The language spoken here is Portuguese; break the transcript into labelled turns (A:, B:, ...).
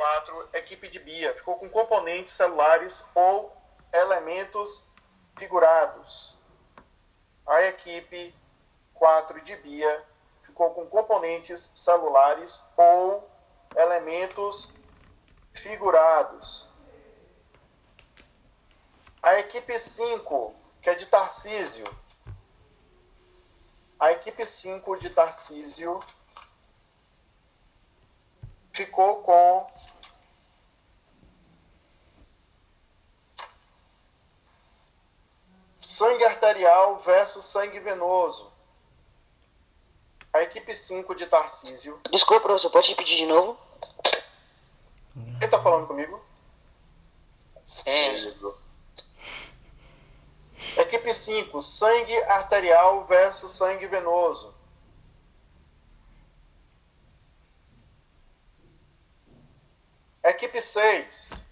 A: 4, equipe de Bia, ficou com componentes celulares ou elementos figurados. A equipe 4 de Bia ficou com componentes celulares ou elementos figurados. A equipe 5, que é de Tarcísio. A equipe 5 de Tarcísio ficou com sangue arterial versus sangue venoso. A equipe 5 de Tarcísio.
B: Desculpa, professor, pode repetir de novo?
A: Quem está falando comigo?
B: É.
A: Equipe 5, sangue arterial versus sangue venoso. Equipe 6,